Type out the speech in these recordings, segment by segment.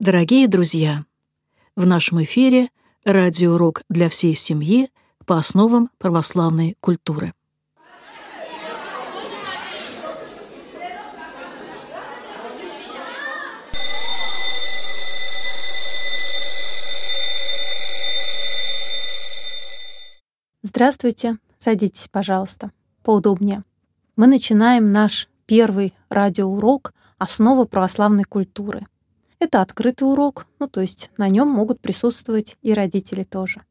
Дорогие друзья, в нашем эфире радиоурок для всей семьи по основам православной культуры. Здравствуйте, садитесь, пожалуйста, поудобнее. Мы начинаем наш первый радиоурок «Основы православной культуры». Это открытый урок, ну то есть на нем могут присутствовать и родители тоже.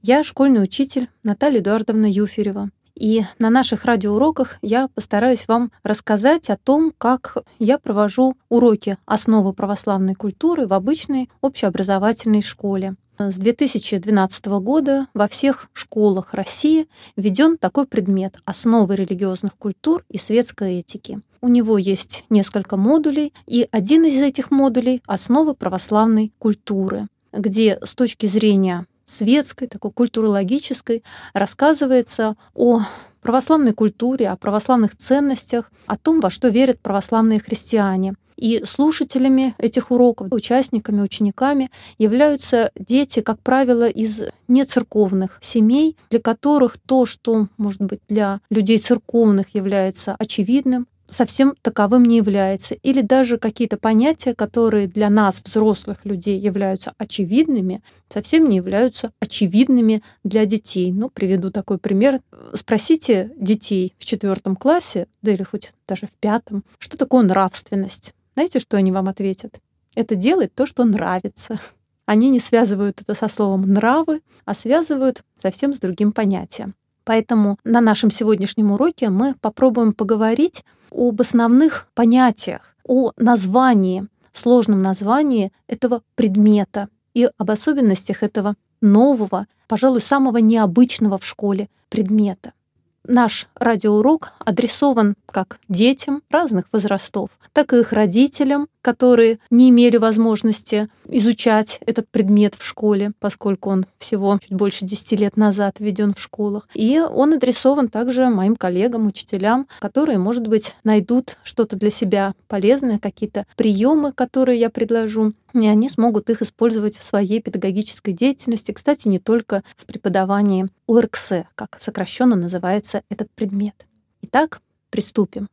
Я школьный учитель Наталья Эдуардовна Юферева. И на наших радиоуроках я постараюсь вам рассказать о том, как я провожу уроки основы православной культуры в обычной общеобразовательной школе. С 2012 года во всех школах России введен такой предмет «Основы религиозных культур и светской этики». У него есть несколько модулей, и один из этих модулей — основы православной культуры, где с точки зрения светской, такой культурологической, рассказывается о православной культуре, о православных ценностях, о том, во что верят православные христиане. И слушателями этих уроков, участниками, учениками являются дети, как правило, из нецерковных семей, для которых то, что, может быть, для людей церковных является очевидным, совсем таковым не является. Или даже какие-то понятия, которые для нас, взрослых людей, являются очевидными, совсем не являются очевидными для детей. Ну, приведу такой пример. Спросите детей в четвертом классе, да или хоть даже в пятом, что такое нравственность. Знаете, что они вам ответят? Это делать то, что нравится. Они не связывают это со словом «нравы», а связывают совсем с другим понятием. Поэтому на нашем сегодняшнем уроке мы попробуем поговорить об основных понятиях, о названии, сложном названии этого предмета и об особенностях этого нового, пожалуй, самого необычного в школе предмета. Наш радиоурок адресован как детям разных возрастов, так и их родителям, которые не имели возможности изучать этот предмет в школе, поскольку он всего чуть больше 10 лет назад введен в школах. И он адресован также моим коллегам, учителям, которые, может быть, найдут что-то для себя полезное, какие-то приемы, которые я предложу, и они смогут их использовать в своей педагогической деятельности. Кстати, не только в преподавании ОРКС, как сокращенно называется этот предмет. Итак, приступим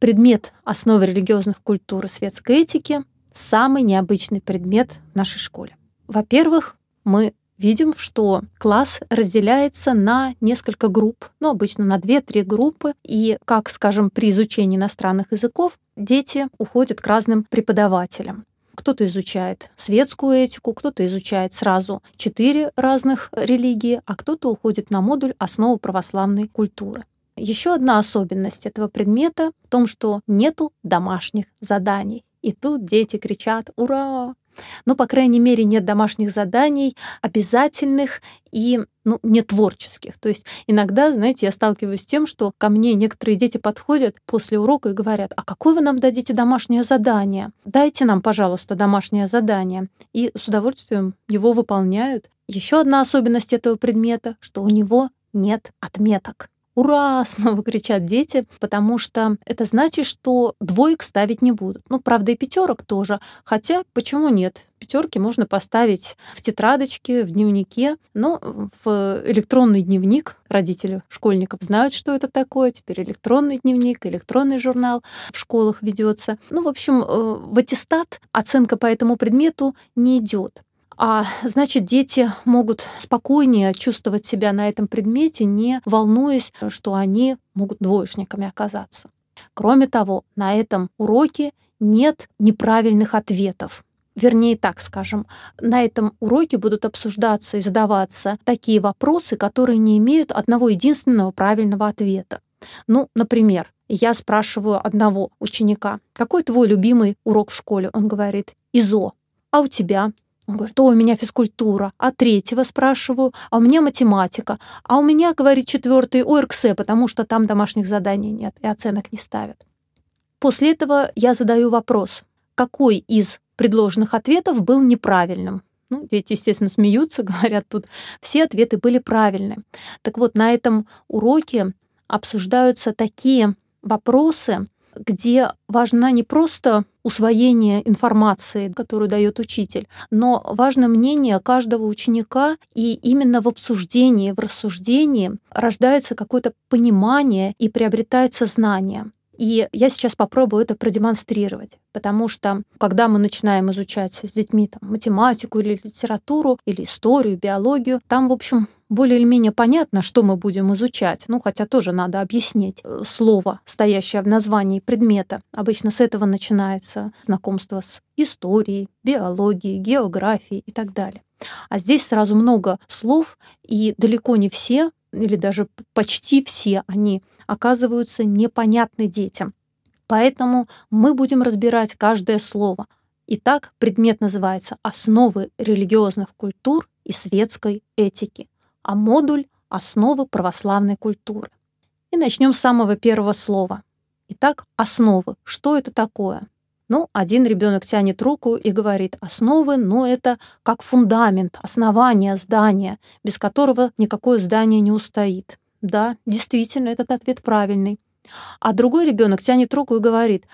предмет основы религиозных культур и светской этики — самый необычный предмет в нашей школе. Во-первых, мы видим, что класс разделяется на несколько групп, ну, обычно на 2-3 группы, и, как, скажем, при изучении иностранных языков, дети уходят к разным преподавателям. Кто-то изучает светскую этику, кто-то изучает сразу четыре разных религии, а кто-то уходит на модуль основы православной культуры. Еще одна особенность этого предмета в том, что нету домашних заданий. И тут дети кричат «Ура!». Ну, по крайней мере, нет домашних заданий обязательных и ну, не творческих. То есть иногда, знаете, я сталкиваюсь с тем, что ко мне некоторые дети подходят после урока и говорят, а какое вы нам дадите домашнее задание? Дайте нам, пожалуйста, домашнее задание. И с удовольствием его выполняют. Еще одна особенность этого предмета, что у него нет отметок. «Ура!» — снова кричат дети, потому что это значит, что двоек ставить не будут. Ну, правда, и пятерок тоже. Хотя, почему нет? Пятерки можно поставить в тетрадочке, в дневнике, но в электронный дневник родители школьников знают, что это такое. Теперь электронный дневник, электронный журнал в школах ведется. Ну, в общем, э, в аттестат оценка по этому предмету не идет. А значит, дети могут спокойнее чувствовать себя на этом предмете, не волнуясь, что они могут двоечниками оказаться. Кроме того, на этом уроке нет неправильных ответов. Вернее, так скажем, на этом уроке будут обсуждаться и задаваться такие вопросы, которые не имеют одного единственного правильного ответа. Ну, например, я спрашиваю одного ученика, какой твой любимый урок в школе? Он говорит, ИЗО. А у тебя? Он говорит, о, у меня физкультура. А третьего спрашиваю, а у меня математика. А у меня, говорит, четвертый ОРКС, потому что там домашних заданий нет и оценок не ставят. После этого я задаю вопрос, какой из предложенных ответов был неправильным? Ну, дети, естественно, смеются, говорят, тут все ответы были правильны. Так вот, на этом уроке обсуждаются такие вопросы, где важна не просто усвоение информации, которую дает учитель, но важно мнение каждого ученика, и именно в обсуждении, в рассуждении рождается какое-то понимание и приобретается знание. И я сейчас попробую это продемонстрировать, потому что когда мы начинаем изучать с детьми там, математику или литературу, или историю, биологию, там, в общем, более или менее понятно, что мы будем изучать. Ну, хотя тоже надо объяснить э, слово, стоящее в названии предмета. Обычно с этого начинается знакомство с историей, биологией, географией и так далее. А здесь сразу много слов, и далеко не все, или даже почти все они оказываются непонятны детям. Поэтому мы будем разбирать каждое слово. Итак, предмет называется «Основы религиозных культур и светской этики» а модуль «Основы православной культуры». И начнем с самого первого слова. Итак, основы. Что это такое? Ну, один ребенок тянет руку и говорит, основы, ну, это как фундамент, основание здания, без которого никакое здание не устоит. Да, действительно, этот ответ правильный. А другой ребенок тянет руку и говорит,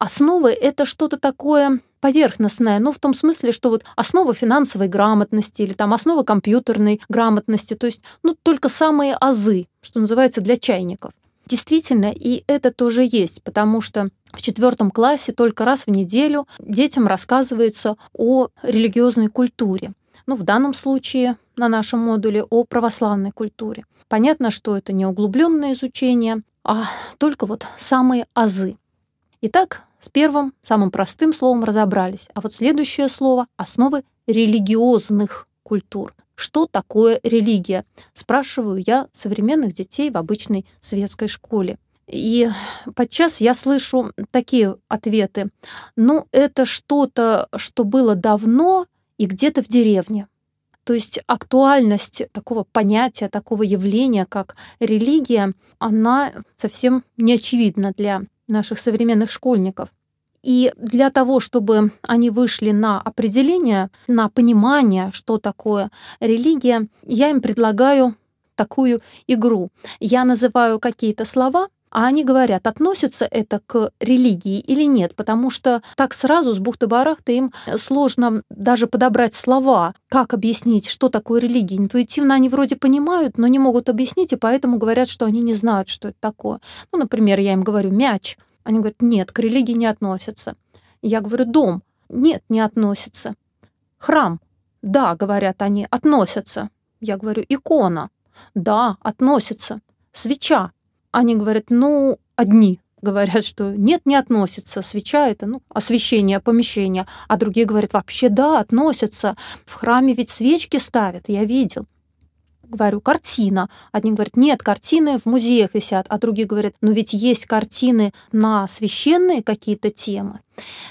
основы — это что-то такое поверхностная, ну, в том смысле, что вот основа финансовой грамотности или там основа компьютерной грамотности, то есть, ну, только самые азы, что называется, для чайников. Действительно, и это тоже есть, потому что в четвертом классе только раз в неделю детям рассказывается о религиозной культуре. Ну, в данном случае на нашем модуле о православной культуре. Понятно, что это не углубленное изучение, а только вот самые азы. Итак, с первым, самым простым словом разобрались. А вот следующее слово – основы религиозных культур. Что такое религия? Спрашиваю я современных детей в обычной светской школе. И подчас я слышу такие ответы. Ну, это что-то, что было давно и где-то в деревне. То есть актуальность такого понятия, такого явления, как религия, она совсем не очевидна для наших современных школьников. И для того, чтобы они вышли на определение, на понимание, что такое религия, я им предлагаю такую игру. Я называю какие-то слова, а они говорят, относится это к религии или нет, потому что так сразу с бухты-барахта им сложно даже подобрать слова, как объяснить, что такое религия. Интуитивно они вроде понимают, но не могут объяснить, и поэтому говорят, что они не знают, что это такое. Ну, например, я им говорю «мяч», они говорят, нет, к религии не относятся. Я говорю, дом. Нет, не относится. Храм. Да, говорят они, относятся. Я говорю, икона. Да, относится. Свеча. Они говорят, ну, одни говорят, что нет, не относится. Свеча это, ну, освещение помещения. А другие говорят, вообще да, относятся. В храме ведь свечки ставят, я видел говорю, картина. Одни говорят, нет, картины в музеях висят, а другие говорят, ну ведь есть картины на священные какие-то темы.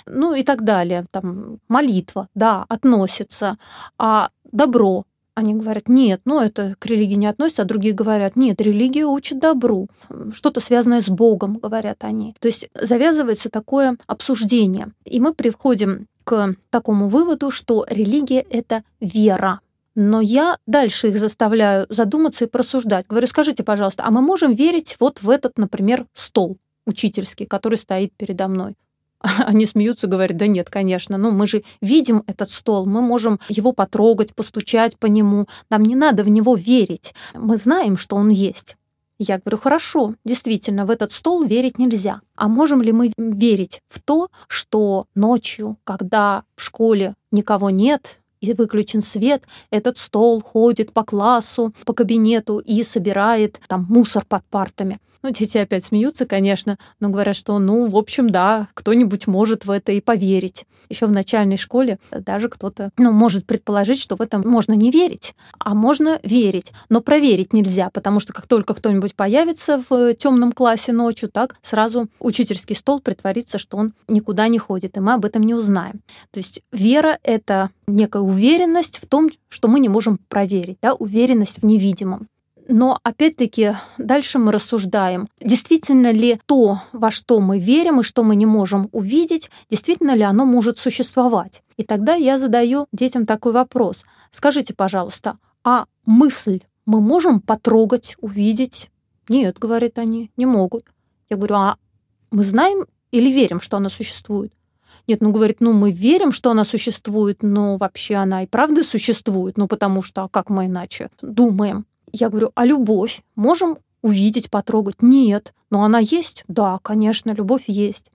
Ну и так далее. Там молитва, да, относится. А добро, они говорят, нет, ну это к религии не относится, а другие говорят, нет, религия учит добру, что-то связанное с Богом, говорят они. То есть завязывается такое обсуждение. И мы приходим к такому выводу, что религия — это вера. Но я дальше их заставляю задуматься и просуждать. Говорю, скажите, пожалуйста, а мы можем верить вот в этот, например, стол учительский, который стоит передо мной? Они смеются, говорят, да нет, конечно, ну мы же видим этот стол, мы можем его потрогать, постучать по нему, нам не надо в него верить, мы знаем, что он есть. Я говорю, хорошо, действительно, в этот стол верить нельзя. А можем ли мы верить в то, что ночью, когда в школе никого нет, и выключен свет, этот стол ходит по классу, по кабинету и собирает там мусор под партами. Ну, дети опять смеются, конечно, но говорят, что, ну, в общем, да, кто-нибудь может в это и поверить. Еще в начальной школе даже кто-то, ну, может предположить, что в этом можно не верить, а можно верить, но проверить нельзя, потому что как только кто-нибудь появится в темном классе ночью, так сразу учительский стол притворится, что он никуда не ходит, и мы об этом не узнаем. То есть вера — это некая уверенность в том, что мы не можем проверить, да, уверенность в невидимом. Но опять-таки дальше мы рассуждаем, действительно ли то, во что мы верим и что мы не можем увидеть, действительно ли оно может существовать. И тогда я задаю детям такой вопрос. Скажите, пожалуйста, а мысль мы можем потрогать, увидеть? Нет, говорят они, не могут. Я говорю, а мы знаем или верим, что она существует? Нет, ну говорит, ну мы верим, что она существует, но вообще она и правда существует, ну потому что, а как мы иначе думаем? Я говорю, а любовь можем увидеть, потрогать? Нет. Но она есть? Да, конечно, любовь есть.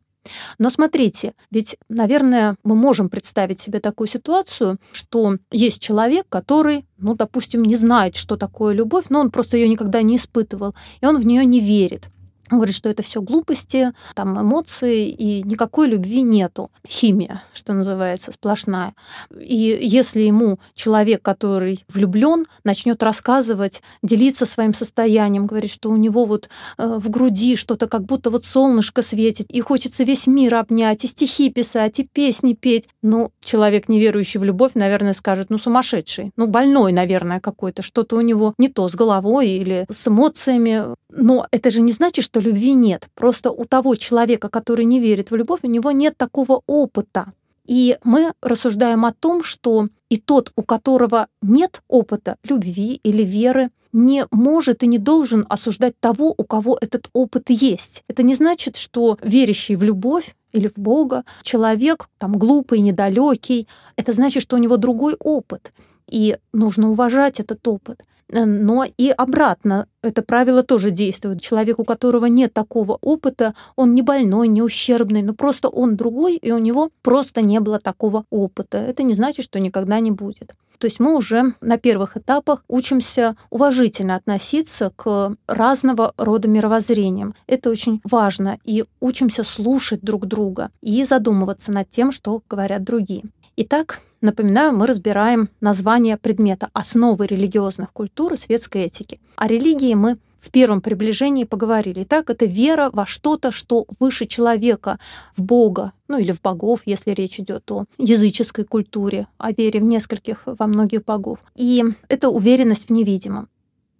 Но смотрите, ведь, наверное, мы можем представить себе такую ситуацию, что есть человек, который, ну, допустим, не знает, что такое любовь, но он просто ее никогда не испытывал, и он в нее не верит. Он говорит, что это все глупости, там эмоции, и никакой любви нету. Химия, что называется, сплошная. И если ему человек, который влюблен, начнет рассказывать, делиться своим состоянием, говорит, что у него вот э, в груди что-то как будто вот солнышко светит, и хочется весь мир обнять, и стихи писать, и песни петь. Ну, человек, не верующий в любовь, наверное, скажет, ну, сумасшедший, ну, больной, наверное, какой-то, что-то у него не то с головой или с эмоциями. Но это же не значит, что любви нет. Просто у того человека, который не верит в любовь, у него нет такого опыта. И мы рассуждаем о том, что и тот, у которого нет опыта любви или веры, не может и не должен осуждать того, у кого этот опыт есть. Это не значит, что верящий в любовь или в Бога человек там глупый, недалекий. Это значит, что у него другой опыт. И нужно уважать этот опыт. Э, но и обратно это правило тоже действует. Человек, у которого нет такого опыта, он не больной, не ущербный, но просто он другой, и у него просто не было такого опыта. Это не значит, что никогда не будет. То есть мы уже на первых этапах учимся уважительно относиться к разного рода мировоззрениям. Это очень важно. И учимся слушать друг друга и задумываться над тем, что говорят другие. Итак, Напоминаю, мы разбираем название предмета «Основы религиозных культур и светской этики». О религии мы в первом приближении поговорили. Так, это вера во что-то, что выше человека, в Бога, ну или в богов, если речь идет о языческой культуре, о вере в нескольких, во многих богов. И это уверенность в невидимом.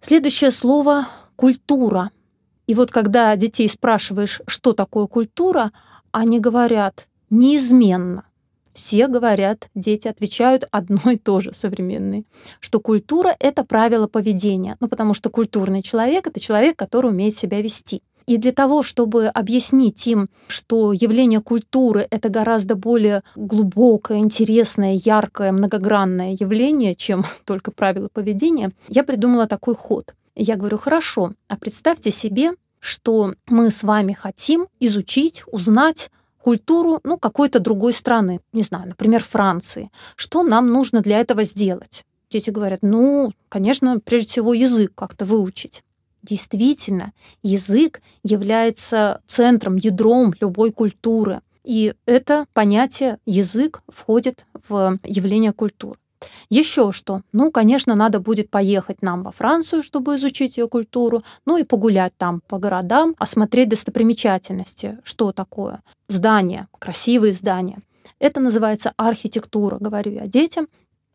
Следующее слово — культура. И вот когда детей спрашиваешь, что такое культура, они говорят неизменно все говорят, дети отвечают одно и то же современные, что культура — это правило поведения. Ну, потому что культурный человек — это человек, который умеет себя вести. И для того, чтобы объяснить им, что явление культуры — это гораздо более глубокое, интересное, яркое, многогранное явление, чем только правила поведения, я придумала такой ход. Я говорю, хорошо, а представьте себе, что мы с вами хотим изучить, узнать культуру ну, какой-то другой страны, не знаю, например, Франции. Что нам нужно для этого сделать? Дети говорят, ну, конечно, прежде всего язык как-то выучить. Действительно, язык является центром, ядром любой культуры. И это понятие язык входит в явление культуры. Еще что? Ну, конечно, надо будет поехать нам во Францию, чтобы изучить ее культуру, ну и погулять там по городам, осмотреть достопримечательности, что такое. Здания, красивые здания. Это называется архитектура, говорю я детям.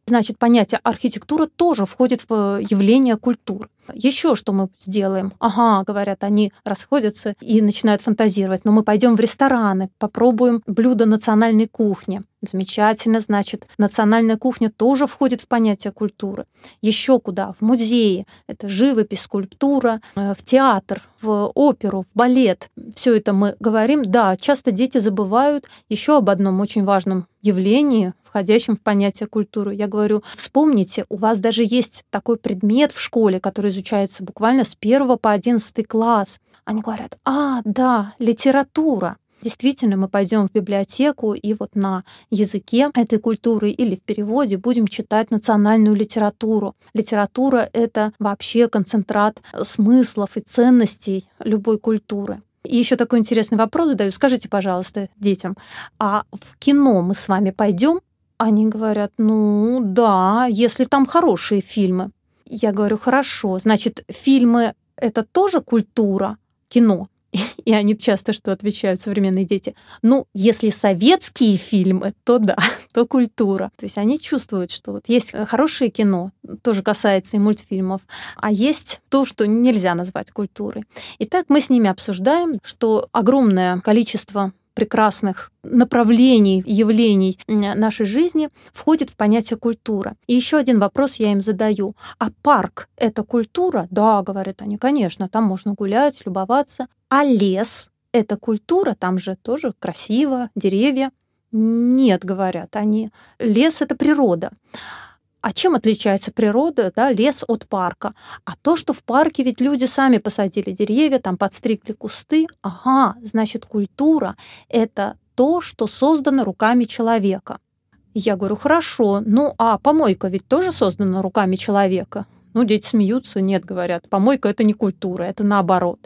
Значит, понятие архитектура тоже входит в явление культуры. Еще что мы сделаем? Ага, говорят, они расходятся и начинают фантазировать. Но мы пойдем в рестораны, попробуем блюда национальной кухни. Замечательно, значит, национальная кухня тоже входит в понятие культуры. Еще куда? В музеи. Это живопись, скульптура, э, в театр, в оперу, в балет. Все это мы говорим. Да, часто дети забывают еще об одном очень важном явлении, входящем в понятие культуры. Я говорю, вспомните, у вас даже есть такой предмет в школе, который изучается буквально с 1 по 11 класс. Они говорят, а, да, литература. Действительно, мы пойдем в библиотеку и вот на языке этой культуры или в переводе будем читать национальную литературу. Литература — это вообще концентрат смыслов и ценностей любой культуры. И еще такой интересный вопрос задаю. Скажите, пожалуйста, детям, а в кино мы с вами пойдем? Они говорят, ну да, если там хорошие фильмы. Я говорю, хорошо, значит, фильмы — это тоже культура, кино? И они часто что отвечают, современные дети? Ну, если советские фильмы, то да, то культура. То есть они чувствуют, что вот есть э, хорошее кино, тоже касается и мультфильмов, а есть то, что нельзя назвать культурой. Итак, мы с ними обсуждаем, что огромное количество прекрасных направлений, явлений нашей жизни входит в понятие культура. И еще один вопрос я им задаю. А парк — это культура? Да, говорят они, конечно, там можно гулять, любоваться. А лес? это культура, там же тоже красиво, деревья. Нет, говорят они, лес — это природа. А чем отличается природа, да, лес от парка? А то, что в парке ведь люди сами посадили деревья, там подстригли кусты. Ага, значит, культура — это то, что создано руками человека. Я говорю, хорошо, ну а помойка ведь тоже создана руками человека? Ну, дети смеются, нет, говорят, помойка — это не культура, это наоборот.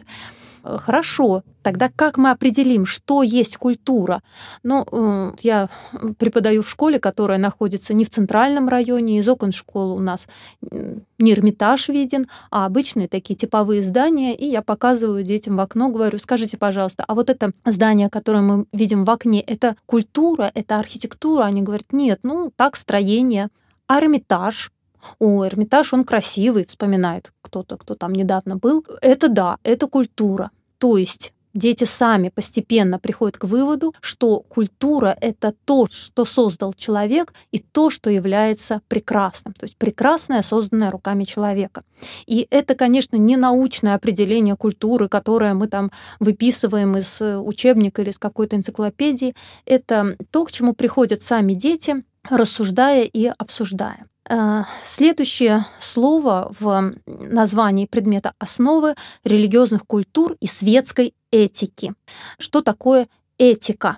Э, хорошо, тогда как мы определим, что есть культура? Ну, э, я преподаю в школе, которая находится не в центральном районе, из окон школы у нас не Эрмитаж виден, а обычные такие типовые здания, и я показываю детям в окно, говорю, скажите, пожалуйста, а вот это здание, которое мы видим в окне, это культура, это архитектура? Они говорят, нет, ну, так, строение. А Эрмитаж, о, Эрмитаж, он красивый, вспоминает кто-то, кто там недавно был. Это да, это культура. То есть дети сами постепенно приходят к выводу, что культура — это то, что создал человек, и то, что является прекрасным. То есть прекрасное, созданное руками человека. И это, конечно, не научное определение культуры, которое мы там выписываем из учебника или из какой-то энциклопедии. Это то, к чему приходят сами дети, рассуждая и обсуждая. Э, следующее слово в названии предмета основы религиозных культур и светской этики. Что такое этика?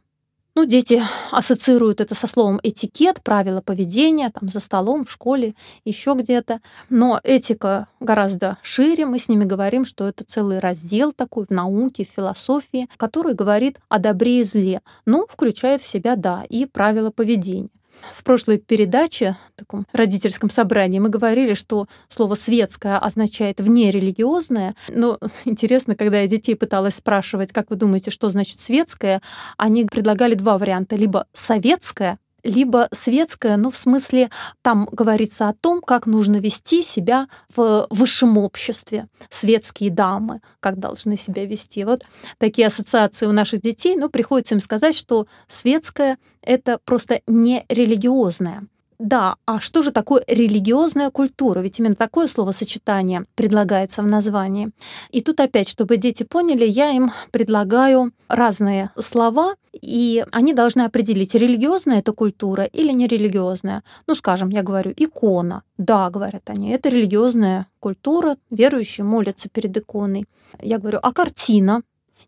Ну, дети ассоциируют это со словом этикет, правила поведения, там, за столом, в школе, еще где-то. Но этика гораздо шире. Мы с ними говорим, что это целый раздел такой в науке, в философии, который говорит о добре и зле. Ну, включает в себя, да, и правила поведения. В прошлой передаче, в таком родительском собрании, мы говорили, что слово «светское» означает «внерелигиозное». Но интересно, когда я детей пыталась спрашивать, как вы думаете, что значит «светское», они предлагали два варианта. Либо «советское», либо светское, ну, в смысле, там говорится о том, как нужно вести себя в высшем обществе. Светские дамы, как должны себя вести. Вот такие ассоциации у наших детей, но приходится им сказать, что светское — это просто не религиозное. Да, а что же такое религиозная культура? Ведь именно такое словосочетание предлагается в названии. И тут опять, чтобы дети поняли, я им предлагаю разные слова, и они должны определить, религиозная это культура или нерелигиозная. Ну, скажем, я говорю, икона. Да, говорят они, это религиозная культура, верующие молятся перед иконой. Я говорю, а картина?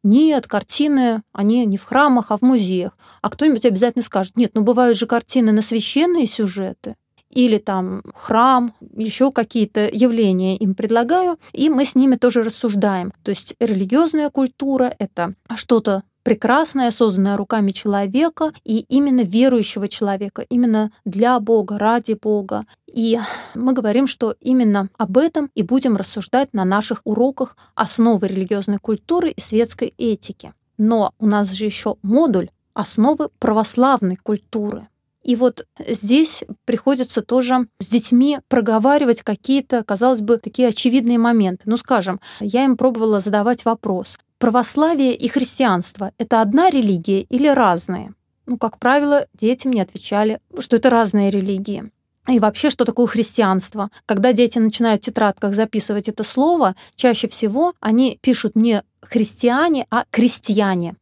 Нет, картины, они не в храмах, а в музеях. А кто-нибудь обязательно скажет, нет, ну бывают же картины на священные сюжеты или там храм, еще какие-то явления им предлагаю, и мы с ними тоже рассуждаем. То есть религиозная культура — это что-то прекрасное, созданное руками человека и именно верующего человека, именно для Бога, ради Бога. И мы говорим, что именно об этом и будем рассуждать на наших уроках основы религиозной культуры и светской этики. Но у нас же еще модуль основы православной культуры. И вот здесь приходится тоже с детьми проговаривать какие-то, казалось бы, такие очевидные моменты. Ну, скажем, я им пробовала задавать вопрос православие и христианство — это одна религия или разные? Ну, как правило, дети мне отвечали, что это разные религии. И вообще, что такое христианство? Когда дети начинают в тетрадках записывать это слово, чаще всего они пишут не христиане, а крестьяне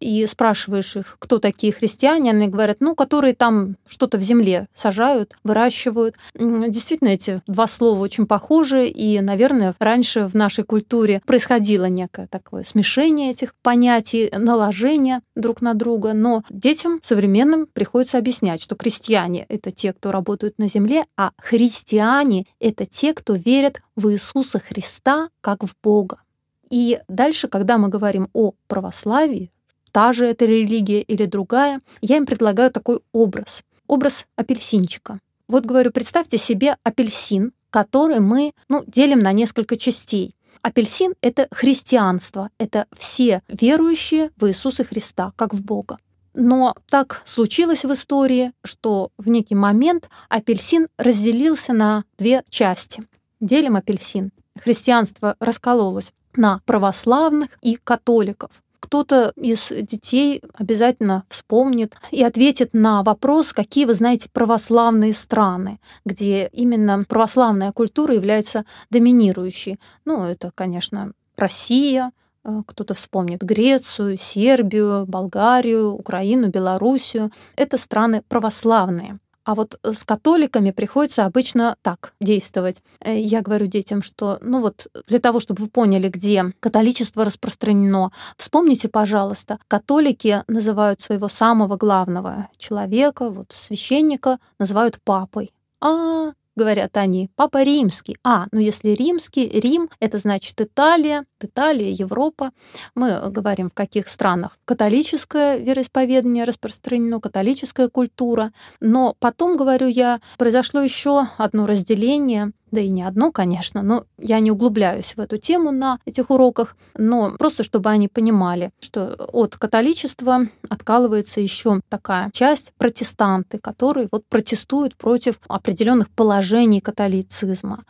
и спрашиваешь их, кто такие христиане, они говорят, ну, которые там что-то в земле сажают, выращивают. Действительно, эти два слова очень похожи, и, наверное, раньше в нашей культуре происходило некое такое смешение этих понятий, наложение друг на друга, но детям современным приходится объяснять, что крестьяне — это те, кто работают на земле, а христиане — это те, кто верят в Иисуса Христа как в Бога. И дальше, когда мы говорим о православии, та же эта религия или другая, я им предлагаю такой образ. Образ апельсинчика. Вот говорю, представьте себе апельсин, который мы ну, делим на несколько частей. Апельсин — это христианство, это все верующие в Иисуса Христа, как в Бога. Но так случилось в истории, что в некий момент апельсин разделился на две части. Делим апельсин. Христианство раскололось на православных и католиков кто-то из детей обязательно вспомнит и ответит на вопрос, какие вы знаете православные страны, где именно православная культура является доминирующей. Ну, это, конечно, Россия, Э, кто-то вспомнит Грецию, Сербию, Болгарию, Украину, Белоруссию. Это страны православные. А вот э, с католиками приходится обычно так действовать. Э, я говорю детям, что, ну вот, для того, чтобы вы поняли, где католичество распространено, вспомните, пожалуйста, католики называют своего самого главного человека, вот священника, называют папой. А, говорят они, папа римский. А, ну если римский, Рим, это значит Италия, Италия, Европа. Мы говорим, в каких странах католическое вероисповедание распространено, католическая культура. Но потом, говорю я, произошло еще одно разделение да и не одно, конечно, но я не углубляюсь в эту тему на этих уроках, но просто чтобы они понимали, что от католичества откалывается еще такая часть протестанты, которые вот протестуют против определенных положений католицизма.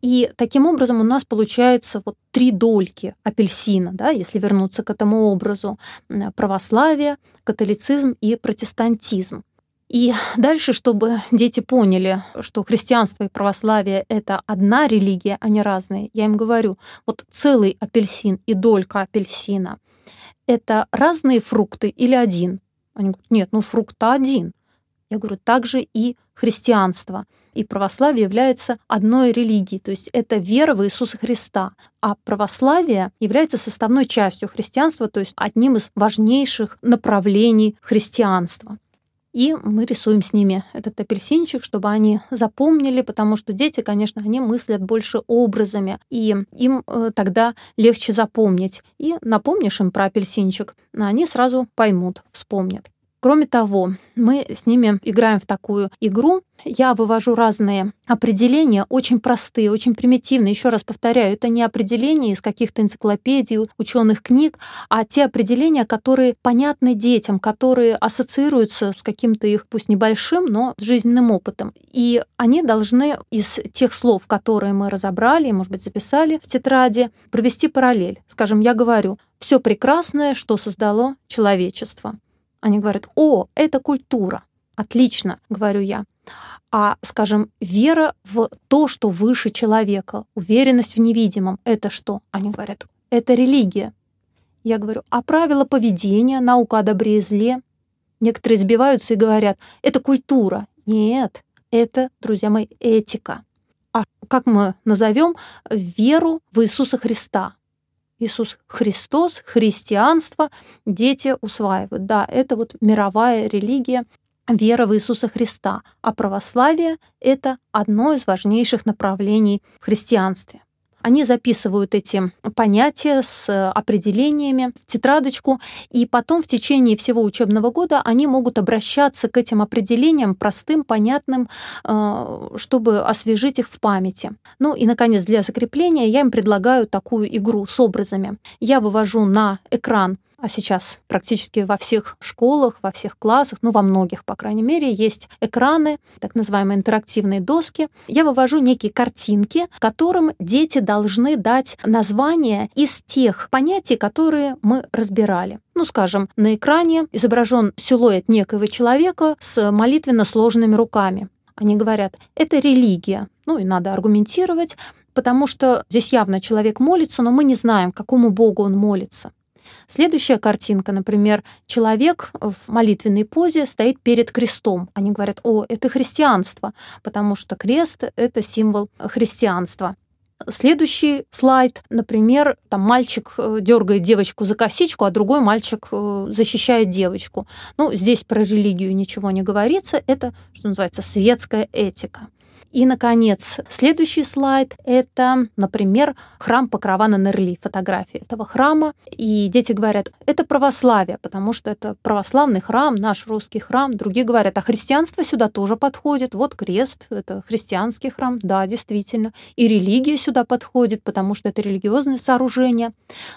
И таким образом у нас получается вот три дольки апельсина, да, если вернуться к этому образу. Православие, католицизм и протестантизм. И дальше, чтобы дети поняли, что христианство и православие — это одна религия, а не разные, я им говорю, вот целый апельсин и долька апельсина — это разные фрукты или один? Они говорят, нет, ну фрукт-то один. Я говорю, также и христианство и православие является одной религией, то есть это вера в Иисуса Христа. А православие является составной частью христианства, то есть одним из важнейших направлений христианства. И мы рисуем с ними этот апельсинчик, чтобы они запомнили, потому что дети, конечно, они мыслят больше образами, и им э, тогда легче запомнить. И напомнишь им про апельсинчик, они сразу поймут, вспомнят. Кроме того, мы с ними играем в такую игру. Я вывожу разные определения, очень простые, очень примитивные. Еще раз повторяю, это не определения из каких-то энциклопедий, ученых книг, а те определения, которые понятны детям, которые ассоциируются с каким-то их, пусть небольшим, но жизненным опытом. И они должны из тех слов, которые мы разобрали, может быть, записали в тетради, провести параллель. Скажем, я говорю, все прекрасное, что создало человечество. Они говорят, о, это культура. Отлично, говорю я. А, скажем, вера в то, что выше человека, уверенность в невидимом, это что? Они говорят, это религия. Я говорю, а правила поведения, наука о добре и зле? Некоторые сбиваются и говорят, это культура. Нет, это, друзья мои, этика. А как мы назовем веру в Иисуса Христа? Иисус Христос, христианство дети усваивают. Да, это вот мировая религия, вера в Иисуса Христа, а православие — это одно из важнейших направлений в христианстве. Они записывают эти понятия с определениями в тетрадочку, и потом в течение всего учебного года они могут обращаться к этим определениям простым, понятным, э, чтобы освежить их в памяти. Ну и, наконец, для закрепления я им предлагаю такую игру с образами. Я вывожу на экран а сейчас практически во всех школах, во всех классах, ну, во многих, по крайней мере, есть экраны, так называемые интерактивные доски. Я вывожу некие картинки, которым дети должны дать название из тех понятий, которые мы разбирали. Ну, скажем, на экране изображен силуэт некоего человека с молитвенно сложенными руками. Они говорят, это религия. Ну, и надо аргументировать, потому что здесь явно человек молится, но мы не знаем, какому Богу он молится. Следующая картинка, например, человек в молитвенной позе стоит перед крестом. Они говорят, о, это христианство, потому что крест — это символ христианства. Следующий слайд, например, там мальчик э, дергает девочку за косичку, а другой мальчик э, защищает девочку. Ну, здесь про религию ничего не говорится, это, что называется, светская этика. И, наконец, следующий слайд — это, например, храм Покрова на Нерли, фотография этого храма. И дети говорят, это православие, потому что это православный храм, наш русский храм. Другие говорят, а христианство сюда тоже подходит. Вот крест, это христианский храм. Да, действительно. И религия сюда подходит, потому что это религиозное сооружение.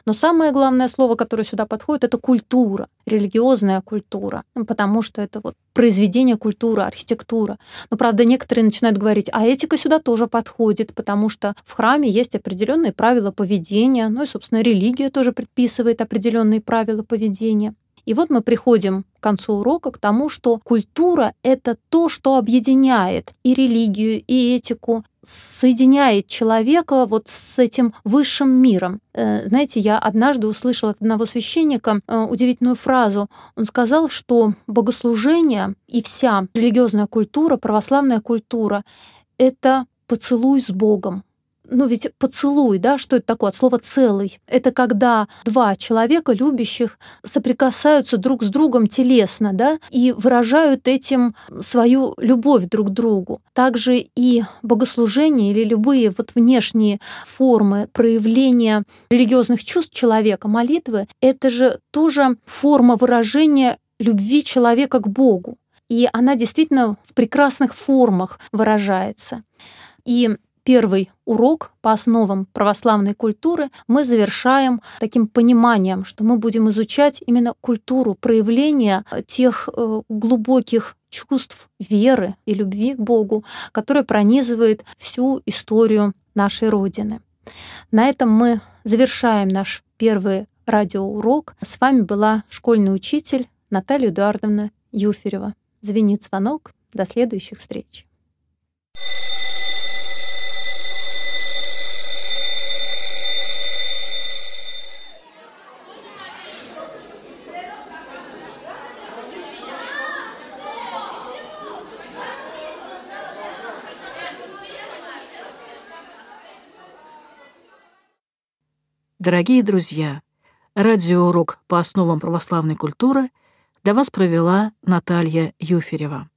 Но самое главное слово, которое сюда подходит, это культура, религиозная культура, потому что это вот произведение культуры, архитектура. Но, правда, некоторые начинают говорить, а этика сюда тоже подходит, потому что в храме есть определенные правила поведения, ну и, собственно, религия тоже предписывает определенные правила поведения. И вот мы приходим к концу урока к тому, что культура — это то, что объединяет и религию, и этику. Соединяет человека вот с этим высшим миром. Э, знаете, я однажды услышала от одного священника э, удивительную фразу. Он сказал, что богослужение и вся религиозная культура, православная культура — это поцелуй с Богом ну ведь поцелуй, да, что это такое? От слова целый. Это когда два человека, любящих, соприкасаются друг с другом телесно, да, и выражают этим свою любовь друг к другу. Также и богослужение или любые вот внешние формы проявления религиозных чувств человека, молитвы, это же тоже форма выражения любви человека к Богу. И она действительно в прекрасных формах выражается. И первый урок по основам православной культуры мы завершаем таким пониманием, что мы будем изучать именно культуру проявления э, тех э, глубоких чувств веры и любви к Богу, которая пронизывает всю историю нашей Родины. На этом мы завершаем наш первый радиоурок. С вами была школьный учитель Наталья Эдуардовна Юферева. Звенит звонок. До следующих встреч. Дорогие друзья, радиоурок по основам православной культуры для вас провела Наталья Юферева.